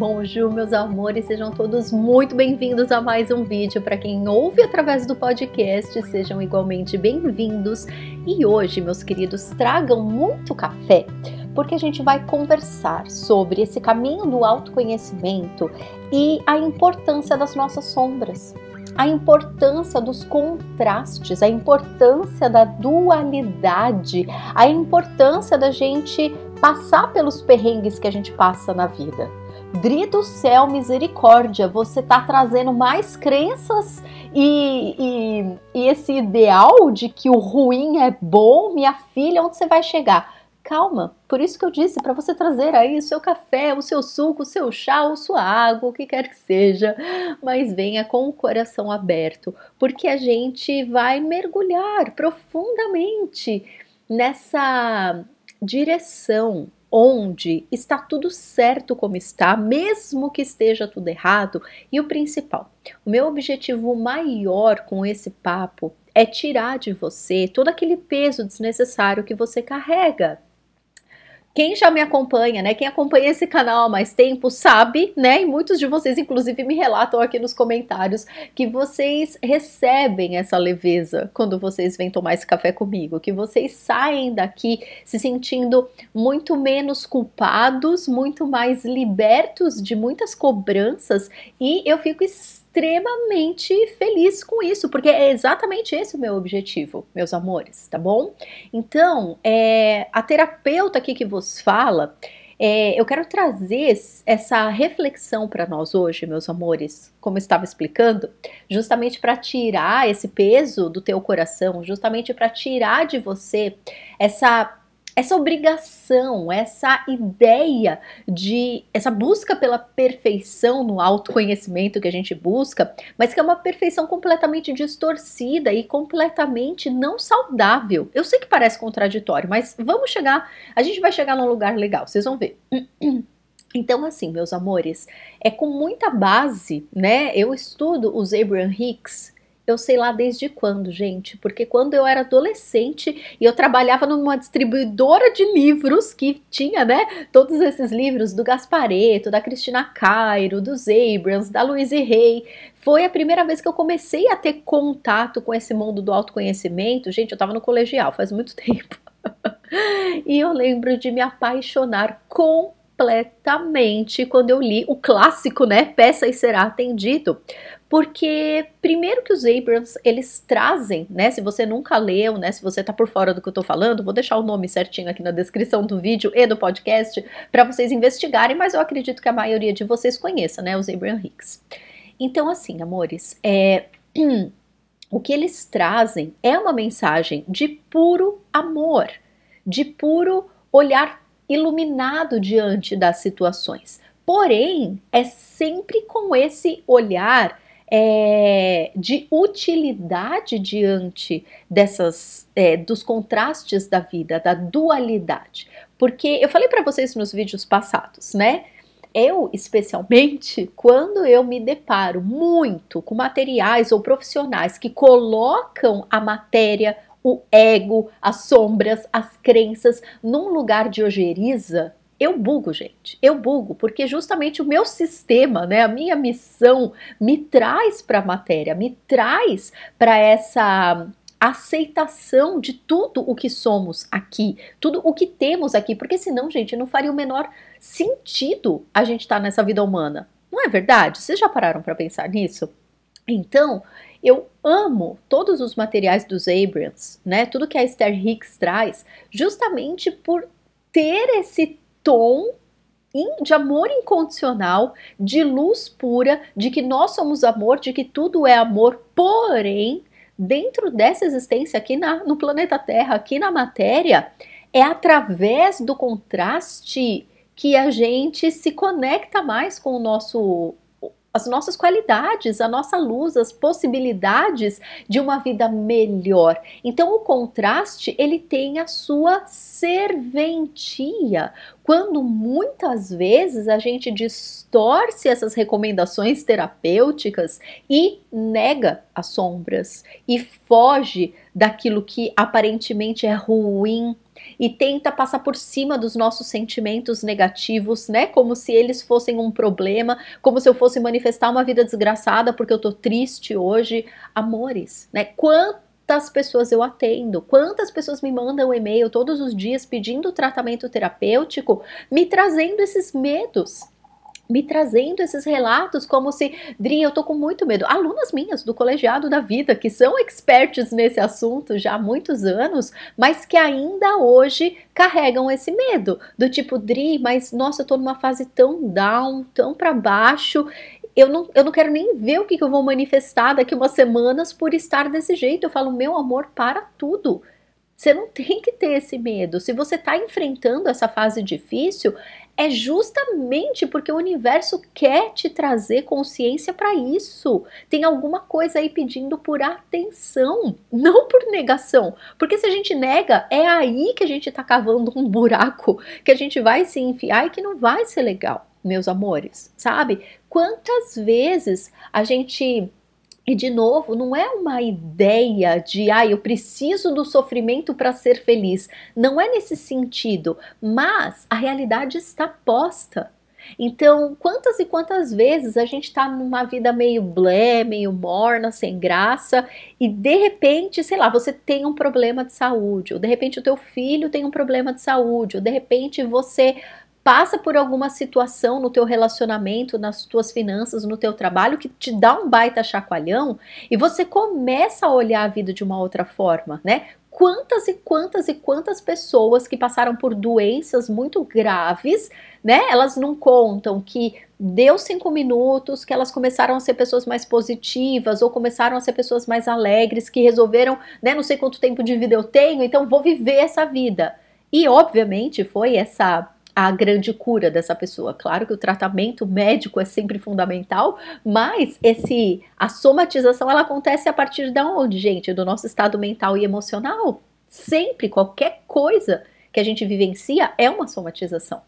Bonjour, meus amores, sejam todos muito bem-vindos a mais um vídeo. Para quem ouve através do podcast, sejam igualmente bem-vindos. E hoje, meus queridos, tragam muito café, porque a gente vai conversar sobre esse caminho do autoconhecimento e a importância das nossas sombras a importância dos contrastes, a importância da dualidade, a importância da gente passar pelos perrengues que a gente passa na vida. Dri do céu, misericórdia, você está trazendo mais crenças e, e, e esse ideal de que o ruim é bom, minha filha, onde você vai chegar? calma. Por isso que eu disse para você trazer aí o seu café, o seu suco, o seu chá, ou sua água, o que quer que seja, mas venha com o coração aberto, porque a gente vai mergulhar profundamente nessa direção onde está tudo certo como está, mesmo que esteja tudo errado. E o principal, o meu objetivo maior com esse papo é tirar de você todo aquele peso desnecessário que você carrega quem já me acompanha, né? Quem acompanha esse canal há mais tempo sabe, né? E muitos de vocês, inclusive, me relatam aqui nos comentários que vocês recebem essa leveza quando vocês vêm tomar esse café comigo, que vocês saem daqui se sentindo muito menos culpados, muito mais libertos de muitas cobranças, e eu fico feliz com isso, porque é exatamente esse o meu objetivo, meus amores, tá bom? Então, é, a terapeuta aqui que vos fala, é, eu quero trazer essa reflexão para nós hoje, meus amores, como estava explicando, justamente para tirar esse peso do teu coração, justamente para tirar de você essa essa obrigação, essa ideia de essa busca pela perfeição no autoconhecimento que a gente busca, mas que é uma perfeição completamente distorcida e completamente não saudável. Eu sei que parece contraditório, mas vamos chegar, a gente vai chegar num lugar legal, vocês vão ver. Então, assim, meus amores, é com muita base, né? Eu estudo os Abraham Hicks, eu sei lá desde quando, gente, porque quando eu era adolescente e eu trabalhava numa distribuidora de livros que tinha, né, todos esses livros do Gaspareto, da Cristina Cairo, dos Abrams, da Louise Hay, foi a primeira vez que eu comecei a ter contato com esse mundo do autoconhecimento. Gente, eu tava no colegial faz muito tempo. e eu lembro de me apaixonar com completamente quando eu li o clássico, né, Peça e Será Atendido, porque primeiro que os Abrams, eles trazem, né, se você nunca leu, né, se você tá por fora do que eu tô falando, vou deixar o nome certinho aqui na descrição do vídeo e do podcast para vocês investigarem, mas eu acredito que a maioria de vocês conheça, né, os Abraham Hicks. Então, assim, amores, é... o que eles trazem é uma mensagem de puro amor, de puro olhar iluminado diante das situações. Porém, é sempre com esse olhar é, de utilidade diante dessas é, dos contrastes da vida, da dualidade. Porque eu falei para vocês nos vídeos passados, né? Eu, especialmente, quando eu me deparo muito com materiais ou profissionais que colocam a matéria o ego, as sombras, as crenças num lugar de ojeriza, eu bugo, gente. Eu bugo, porque justamente o meu sistema, né, a minha missão me traz para a matéria, me traz para essa aceitação de tudo o que somos aqui, tudo o que temos aqui, porque senão, gente, não faria o menor sentido a gente estar tá nessa vida humana. Não é verdade? Vocês já pararam para pensar nisso? Então, eu amo todos os materiais dos Abrams, né? Tudo que a Esther Hicks traz, justamente por ter esse tom de amor incondicional, de luz pura, de que nós somos amor, de que tudo é amor, porém, dentro dessa existência aqui na, no planeta Terra, aqui na matéria, é através do contraste que a gente se conecta mais com o nosso as nossas qualidades, a nossa luz, as possibilidades de uma vida melhor. Então o contraste, ele tem a sua serventia. Quando muitas vezes a gente distorce essas recomendações terapêuticas e nega as sombras e foge daquilo que aparentemente é ruim, e tenta passar por cima dos nossos sentimentos negativos, né? Como se eles fossem um problema, como se eu fosse manifestar uma vida desgraçada porque eu tô triste hoje. Amores, né? Quantas pessoas eu atendo, quantas pessoas me mandam e-mail todos os dias pedindo tratamento terapêutico, me trazendo esses medos me trazendo esses relatos como se, Dri, eu tô com muito medo. Alunas minhas do colegiado da vida, que são experts nesse assunto já há muitos anos, mas que ainda hoje carregam esse medo. Do tipo, Dri, mas nossa, eu tô numa fase tão down, tão para baixo. Eu não, eu não quero nem ver o que, que eu vou manifestar daqui umas semanas por estar desse jeito. Eu falo, meu amor, para tudo. Você não tem que ter esse medo. Se você está enfrentando essa fase difícil, é justamente porque o universo quer te trazer consciência para isso. Tem alguma coisa aí pedindo por atenção, não por negação. Porque se a gente nega, é aí que a gente está cavando um buraco que a gente vai se enfiar e que não vai ser legal, meus amores, sabe? Quantas vezes a gente e de novo, não é uma ideia de, ah, eu preciso do sofrimento para ser feliz. Não é nesse sentido, mas a realidade está posta. Então, quantas e quantas vezes a gente está numa vida meio blé, meio morna, sem graça, e de repente, sei lá, você tem um problema de saúde, ou de repente o teu filho tem um problema de saúde, ou de repente você passa por alguma situação no teu relacionamento, nas tuas finanças, no teu trabalho que te dá um baita chacoalhão e você começa a olhar a vida de uma outra forma, né? Quantas e quantas e quantas pessoas que passaram por doenças muito graves, né? Elas não contam que deu cinco minutos, que elas começaram a ser pessoas mais positivas ou começaram a ser pessoas mais alegres, que resolveram, né? Não sei quanto tempo de vida eu tenho, então vou viver essa vida. E obviamente foi essa a grande cura dessa pessoa. Claro que o tratamento médico é sempre fundamental, mas esse a somatização ela acontece a partir de onde, gente? Do nosso estado mental e emocional. Sempre qualquer coisa que a gente vivencia é uma somatização.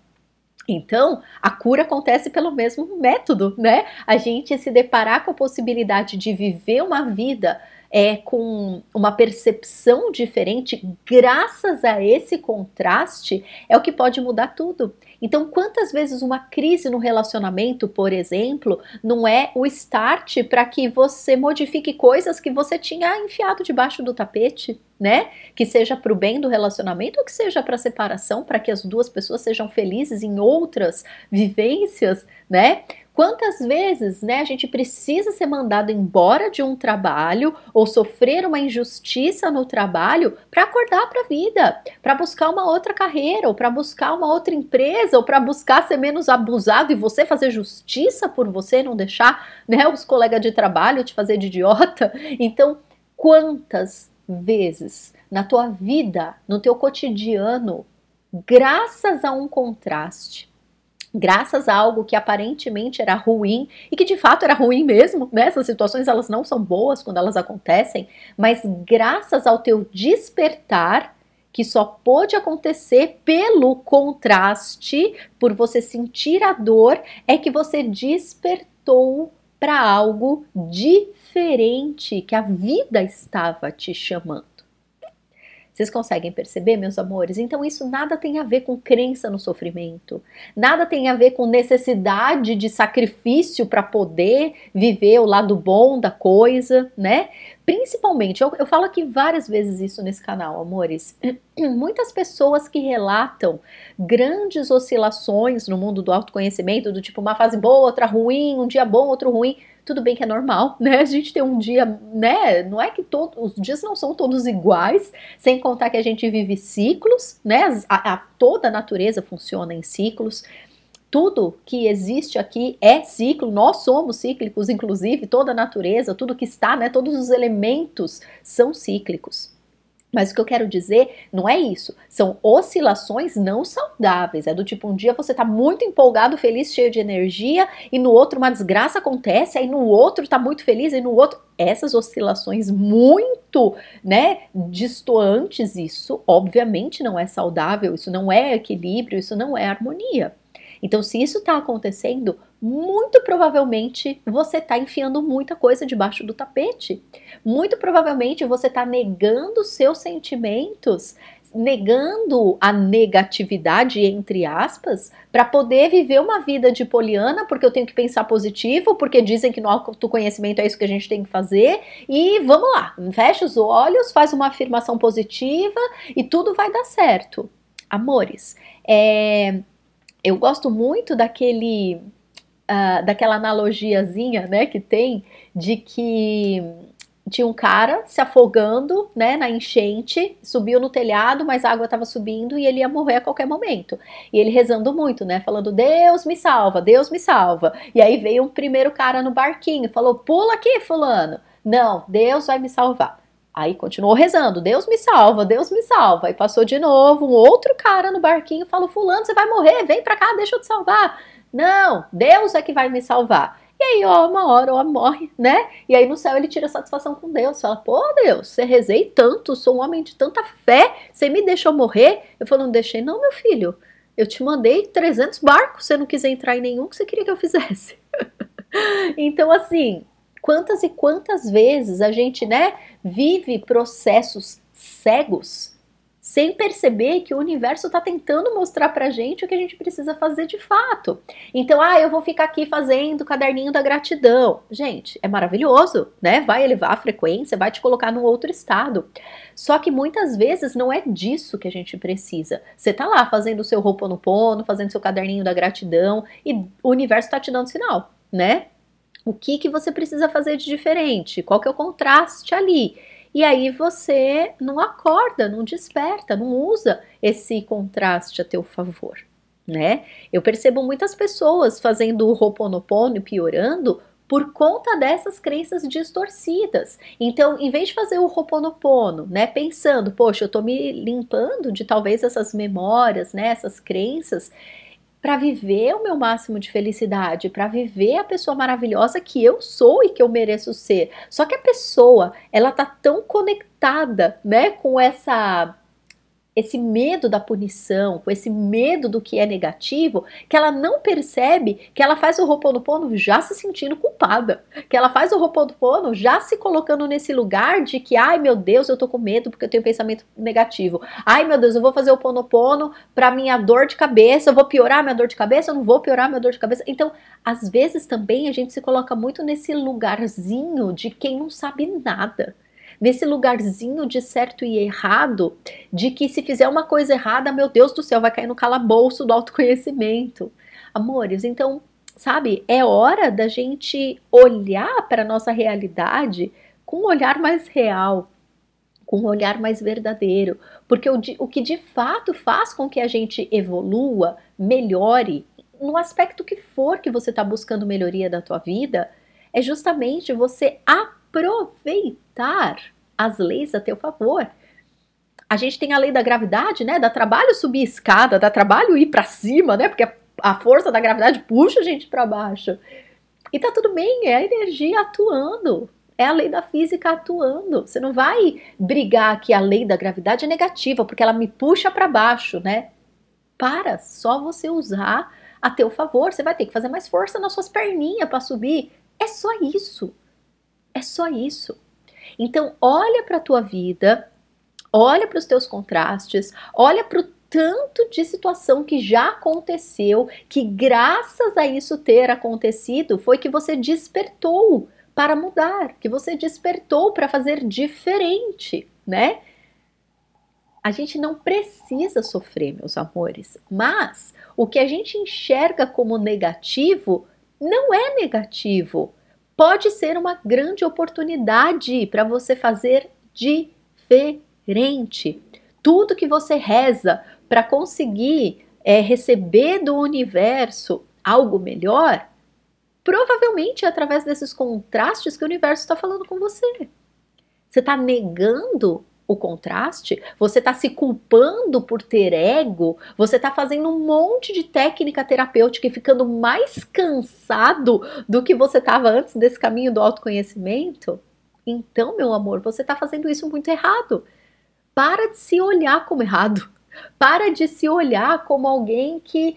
Então, a cura acontece pelo mesmo método, né? A gente se deparar com a possibilidade de viver uma vida é, com uma percepção diferente, graças a esse contraste, é o que pode mudar tudo. Então, quantas vezes uma crise no relacionamento, por exemplo, não é o start para que você modifique coisas que você tinha enfiado debaixo do tapete? Né? Que seja para o bem do relacionamento ou que seja para separação, para que as duas pessoas sejam felizes em outras vivências, né? Quantas vezes, né, a gente precisa ser mandado embora de um trabalho ou sofrer uma injustiça no trabalho para acordar para a vida, para buscar uma outra carreira, ou para buscar uma outra empresa, ou para buscar ser menos abusado e você fazer justiça por você, não deixar, né, os colegas de trabalho te fazer de idiota. Então, quantas vezes na tua vida, no teu cotidiano, graças a um contraste, graças a algo que aparentemente era ruim e que de fato era ruim mesmo, né? Essas situações elas não são boas quando elas acontecem, mas graças ao teu despertar que só pode acontecer pelo contraste, por você sentir a dor, é que você despertou para algo diferente que a vida estava te chamando. Vocês conseguem perceber, meus amores? Então, isso nada tem a ver com crença no sofrimento, nada tem a ver com necessidade de sacrifício para poder viver o lado bom da coisa, né? Principalmente, eu, eu falo aqui várias vezes isso nesse canal, amores. Muitas pessoas que relatam grandes oscilações no mundo do autoconhecimento, do tipo uma fase boa, outra ruim, um dia bom, outro ruim tudo bem que é normal, né? A gente tem um dia, né? Não é que todos os dias não são todos iguais, sem contar que a gente vive ciclos, né? A, a, toda a natureza funciona em ciclos. Tudo que existe aqui é ciclo, nós somos cíclicos, inclusive toda a natureza, tudo que está, né? Todos os elementos são cíclicos. Mas o que eu quero dizer não é isso. São oscilações não saudáveis. É do tipo, um dia você tá muito empolgado, feliz, cheio de energia, e no outro uma desgraça acontece, aí no outro tá muito feliz, e no outro. Essas oscilações muito, né, distoantes, isso obviamente não é saudável, isso não é equilíbrio, isso não é harmonia. Então, se isso está acontecendo, muito provavelmente você está enfiando muita coisa debaixo do tapete. Muito provavelmente você está negando seus sentimentos negando a negatividade, entre aspas, para poder viver uma vida de poliana, porque eu tenho que pensar positivo, porque dizem que no autoconhecimento é isso que a gente tem que fazer, e vamos lá, fecha os olhos, faz uma afirmação positiva e tudo vai dar certo. Amores, é, eu gosto muito daquele, daquela analogiazinha, né, que tem de que tinha um cara se afogando, né, na enchente, subiu no telhado, mas a água estava subindo e ele ia morrer a qualquer momento. E ele rezando muito, né, falando: "Deus me salva, Deus me salva". E aí veio um primeiro cara no barquinho, falou: "Pula aqui, fulano". Não, Deus vai me salvar. Aí continuou rezando: Deus me salva, Deus me salva. Aí passou de novo um outro cara no barquinho, falou: "Fulano, você vai morrer, vem para cá, deixa eu te salvar". Não, Deus é que vai me salvar. E aí, ó, uma hora, ó, morre, né? E aí no céu ele tira satisfação com Deus. Fala, pô, Deus, você rezei tanto, sou um homem de tanta fé, você me deixou morrer? Eu falo, não deixei, não, meu filho. Eu te mandei 300 barcos, você não quis entrar em nenhum que você queria que eu fizesse. então, assim, quantas e quantas vezes a gente, né, vive processos cegos sem perceber que o universo está tentando mostrar para gente o que a gente precisa fazer de fato. Então, ah, eu vou ficar aqui fazendo o caderninho da gratidão. Gente, é maravilhoso, né? Vai elevar a frequência, vai te colocar num outro estado. Só que muitas vezes não é disso que a gente precisa. Você tá lá fazendo o seu Ho'oponopono, fazendo seu caderninho da gratidão e o universo está te dando sinal, né? O que que você precisa fazer de diferente? Qual que é o contraste ali? E aí você não acorda, não desperta, não usa esse contraste a teu favor, né? Eu percebo muitas pessoas fazendo o Ho'oponopono piorando por conta dessas crenças distorcidas. Então, em vez de fazer o Ho'oponopono, né, pensando, poxa, eu tô me limpando de talvez essas memórias, né, essas crenças, para viver o meu máximo de felicidade, para viver a pessoa maravilhosa que eu sou e que eu mereço ser. Só que a pessoa, ela tá tão conectada, né, com essa esse medo da punição, com esse medo do que é negativo, que ela não percebe que ela faz o Ho'oponopono já se sentindo culpada, que ela faz o Ho'oponopono já se colocando nesse lugar de que, ai meu Deus, eu tô com medo porque eu tenho pensamento negativo. Ai meu Deus, eu vou fazer o Ho'oponopono para minha dor de cabeça, eu vou piorar minha dor de cabeça, eu não vou piorar minha dor de cabeça. Então, às vezes também a gente se coloca muito nesse lugarzinho de quem não sabe nada nesse lugarzinho de certo e errado, de que se fizer uma coisa errada, meu Deus do céu, vai cair no calabouço do autoconhecimento. Amores, então, sabe, é hora da gente olhar para a nossa realidade com um olhar mais real, com um olhar mais verdadeiro, porque o, o que de fato faz com que a gente evolua, melhore, no aspecto que for que você está buscando melhoria da tua vida, é justamente você aproveitar as leis a teu favor. A gente tem a lei da gravidade, né? Dá trabalho subir escada, dá trabalho ir para cima, né? Porque a força da gravidade puxa a gente para baixo. E tá tudo bem, é a energia atuando. É a lei da física atuando. Você não vai brigar que a lei da gravidade é negativa, porque ela me puxa para baixo, né? Para, só você usar a teu favor. Você vai ter que fazer mais força nas suas perninhas para subir. É só isso. É só isso. Então, olha para a tua vida, olha para os teus contrastes, olha para o tanto de situação que já aconteceu, que graças a isso ter acontecido, foi que você despertou para mudar, que você despertou para fazer diferente, né? A gente não precisa sofrer, meus amores, mas o que a gente enxerga como negativo não é negativo pode ser uma grande oportunidade para você fazer diferente. Tudo que você reza para conseguir é, receber do universo algo melhor, provavelmente é através desses contrastes que o universo está falando com você. Você está negando o contraste, você está se culpando por ter ego, você está fazendo um monte de técnica terapêutica e ficando mais cansado do que você estava antes desse caminho do autoconhecimento, então, meu amor, você está fazendo isso muito errado. Para de se olhar como errado. Para de se olhar como alguém que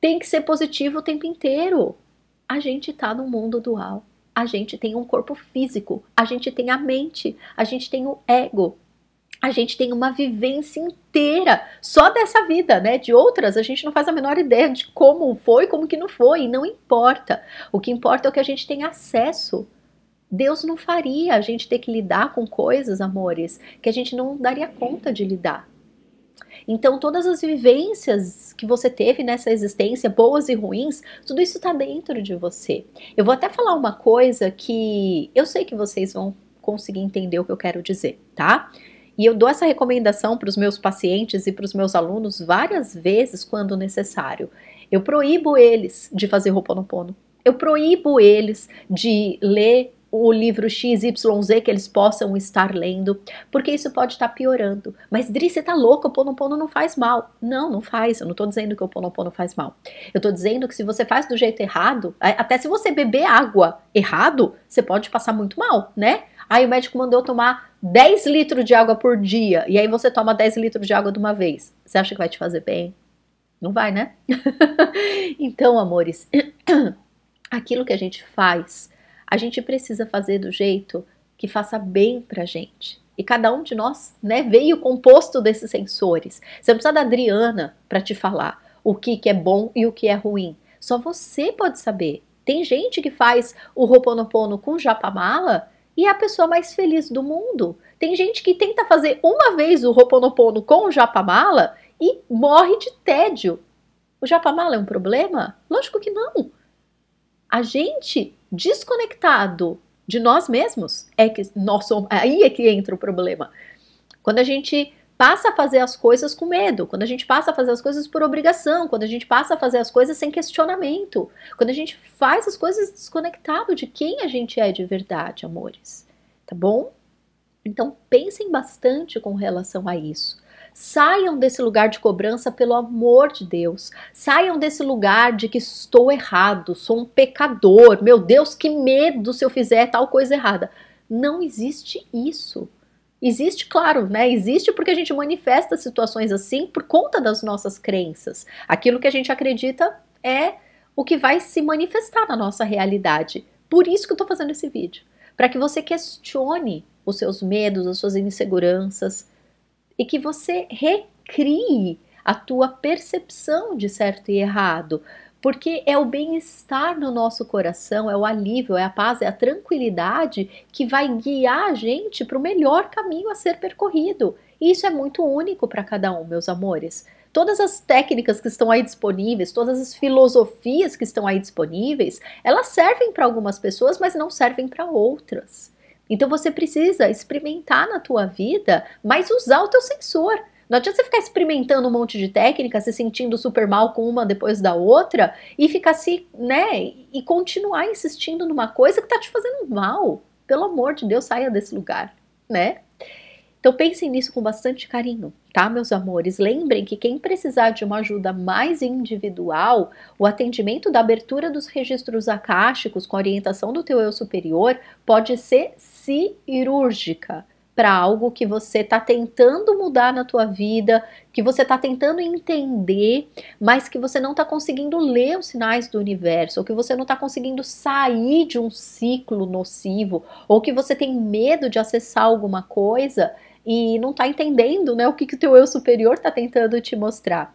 tem que ser positivo o tempo inteiro. A gente está no mundo dual. A gente tem um corpo físico, a gente tem a mente, a gente tem o ego, a gente tem uma vivência inteira só dessa vida, né? De outras, a gente não faz a menor ideia de como foi, como que não foi, e não importa. O que importa é o que a gente tem acesso. Deus não faria a gente ter que lidar com coisas, amores, que a gente não daria conta de lidar. Então, todas as vivências que você teve nessa existência, boas e ruins, tudo isso está dentro de você. Eu vou até falar uma coisa que eu sei que vocês vão conseguir entender o que eu quero dizer, tá? E eu dou essa recomendação para os meus pacientes e para os meus alunos várias vezes quando necessário. Eu proíbo eles de fazer Ho'oponopono. Eu proíbo eles de ler o livro XYZ que eles possam estar lendo, porque isso pode estar piorando. Mas Dri, você tá louca, o Ponopono não faz mal. Não, não faz. Eu não tô dizendo que o Ponopono faz mal. Eu tô dizendo que se você faz do jeito errado, até se você beber água errado, você pode passar muito mal, né? Aí o médico mandou tomar 10 litros de água por dia, e aí você toma 10 litros de água de uma vez. Você acha que vai te fazer bem? Não vai, né? então, amores, aquilo que a gente faz, a gente precisa fazer do jeito que faça bem pra gente. E cada um de nós, né, veio composto desses sensores. Você não precisa da Adriana para te falar o que, que é bom e o que é ruim. Só você pode saber. Tem gente que faz o Roponopono com japamala e é a pessoa mais feliz do mundo. Tem gente que tenta fazer uma vez o Roponopono com o Japamala e morre de tédio. O Japamala é um problema? Lógico que não. A gente desconectado de nós mesmos é que nós somos, aí é que entra o problema. Quando a gente passa a fazer as coisas com medo, quando a gente passa a fazer as coisas por obrigação, quando a gente passa a fazer as coisas sem questionamento, quando a gente faz as coisas desconectado de quem a gente é de verdade, amores. Tá bom? Então pensem bastante com relação a isso. Saiam desse lugar de cobrança pelo amor de Deus. Saiam desse lugar de que estou errado, sou um pecador. Meu Deus, que medo se eu fizer tal coisa errada. Não existe isso. Existe, claro, né? Existe porque a gente manifesta situações assim por conta das nossas crenças. Aquilo que a gente acredita é o que vai se manifestar na nossa realidade. Por isso que eu tô fazendo esse vídeo. Para que você questione os seus medos, as suas inseguranças e que você recrie a tua percepção de certo e errado, porque é o bem-estar no nosso coração, é o alívio, é a paz, é a tranquilidade que vai guiar a gente para o melhor caminho a ser percorrido. E isso é muito único para cada um, meus amores. Todas as técnicas que estão aí disponíveis, todas as filosofias que estão aí disponíveis, elas servem para algumas pessoas, mas não servem para outras. Então você precisa experimentar na tua vida, mas usar o teu sensor. Não adianta você ficar experimentando um monte de técnica, se sentindo super mal com uma depois da outra e ficar se, né, e continuar insistindo numa coisa que tá te fazendo mal. Pelo amor de Deus, saia desse lugar, né? Então pensem nisso com bastante carinho, tá, meus amores? Lembrem que quem precisar de uma ajuda mais individual, o atendimento da abertura dos registros acásticos com orientação do teu eu superior pode ser cirúrgica para algo que você está tentando mudar na tua vida, que você está tentando entender, mas que você não está conseguindo ler os sinais do universo, ou que você não está conseguindo sair de um ciclo nocivo, ou que você tem medo de acessar alguma coisa e não está entendendo né, o que, que o teu eu superior está tentando te mostrar.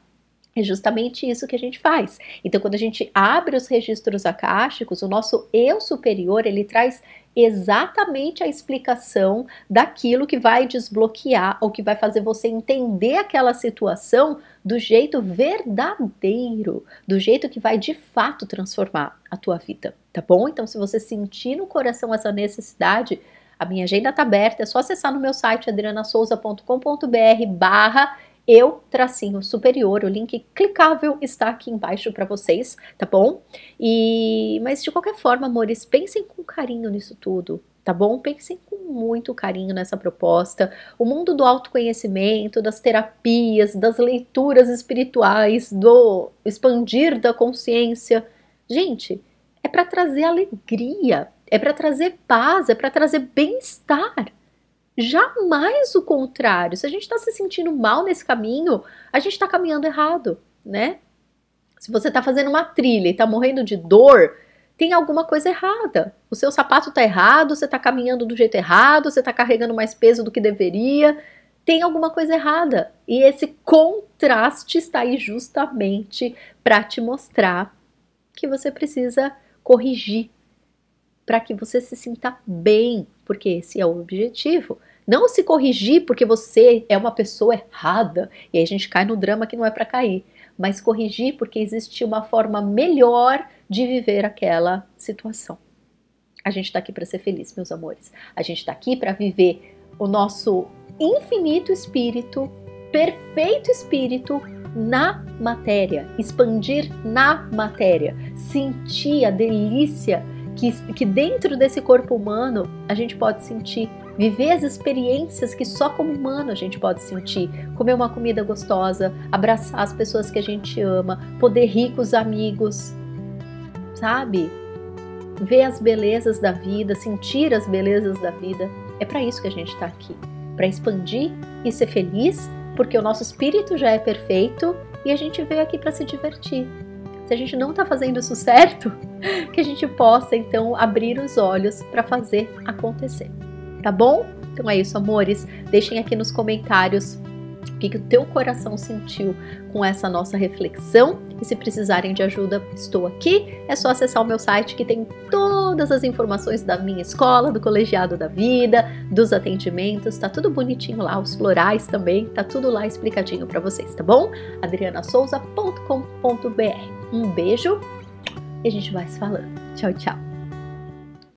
É justamente isso que a gente faz. Então, quando a gente abre os registros acásticos, o nosso eu superior ele traz exatamente a explicação daquilo que vai desbloquear ou que vai fazer você entender aquela situação do jeito verdadeiro, do jeito que vai de fato transformar a tua vida, tá bom? Então, se você sentir no coração essa necessidade, a minha agenda está aberta, é só acessar no meu site adrianasouza.com.br barra eu tracinho superior, o link clicável está aqui embaixo para vocês, tá bom? E mas de qualquer forma, amores, pensem com carinho nisso tudo, tá bom? Pensem com muito carinho nessa proposta. O mundo do autoconhecimento, das terapias, das leituras espirituais, do expandir da consciência. Gente, é para trazer alegria, é para trazer paz, é para trazer bem-estar. Jamais o contrário. Se a gente está se sentindo mal nesse caminho, a gente está caminhando errado, né? Se você está fazendo uma trilha e está morrendo de dor, tem alguma coisa errada. O seu sapato está errado, você está caminhando do jeito errado, você está carregando mais peso do que deveria. tem alguma coisa errada. E esse contraste está aí justamente para te mostrar que você precisa corrigir para que você se sinta bem, porque esse é o objetivo. Não se corrigir porque você é uma pessoa errada e aí a gente cai no drama que não é para cair, mas corrigir porque existe uma forma melhor de viver aquela situação. A gente está aqui para ser feliz, meus amores. A gente está aqui para viver o nosso infinito espírito, perfeito espírito na matéria, expandir na matéria, sentir a delícia que, que dentro desse corpo humano a gente pode sentir, viver as experiências que só como humano a gente pode sentir, comer uma comida gostosa, abraçar as pessoas que a gente ama, poder rir com os amigos, sabe? Ver as belezas da vida, sentir as belezas da vida. É para isso que a gente está aqui, para expandir e ser feliz, porque o nosso espírito já é perfeito e a gente veio aqui para se divertir se a gente não está fazendo isso certo, que a gente possa então abrir os olhos para fazer acontecer. Tá bom? Então é isso, amores. Deixem aqui nos comentários o que, que o teu coração sentiu com essa nossa reflexão. E se precisarem de ajuda, estou aqui. É só acessar o meu site que tem todas as informações da minha escola, do colegiado da vida, dos atendimentos, tá tudo bonitinho lá, os florais também, tá tudo lá explicadinho para vocês, tá bom? adrianasouza.com.br. Um beijo e a gente vai se falando. Tchau, tchau.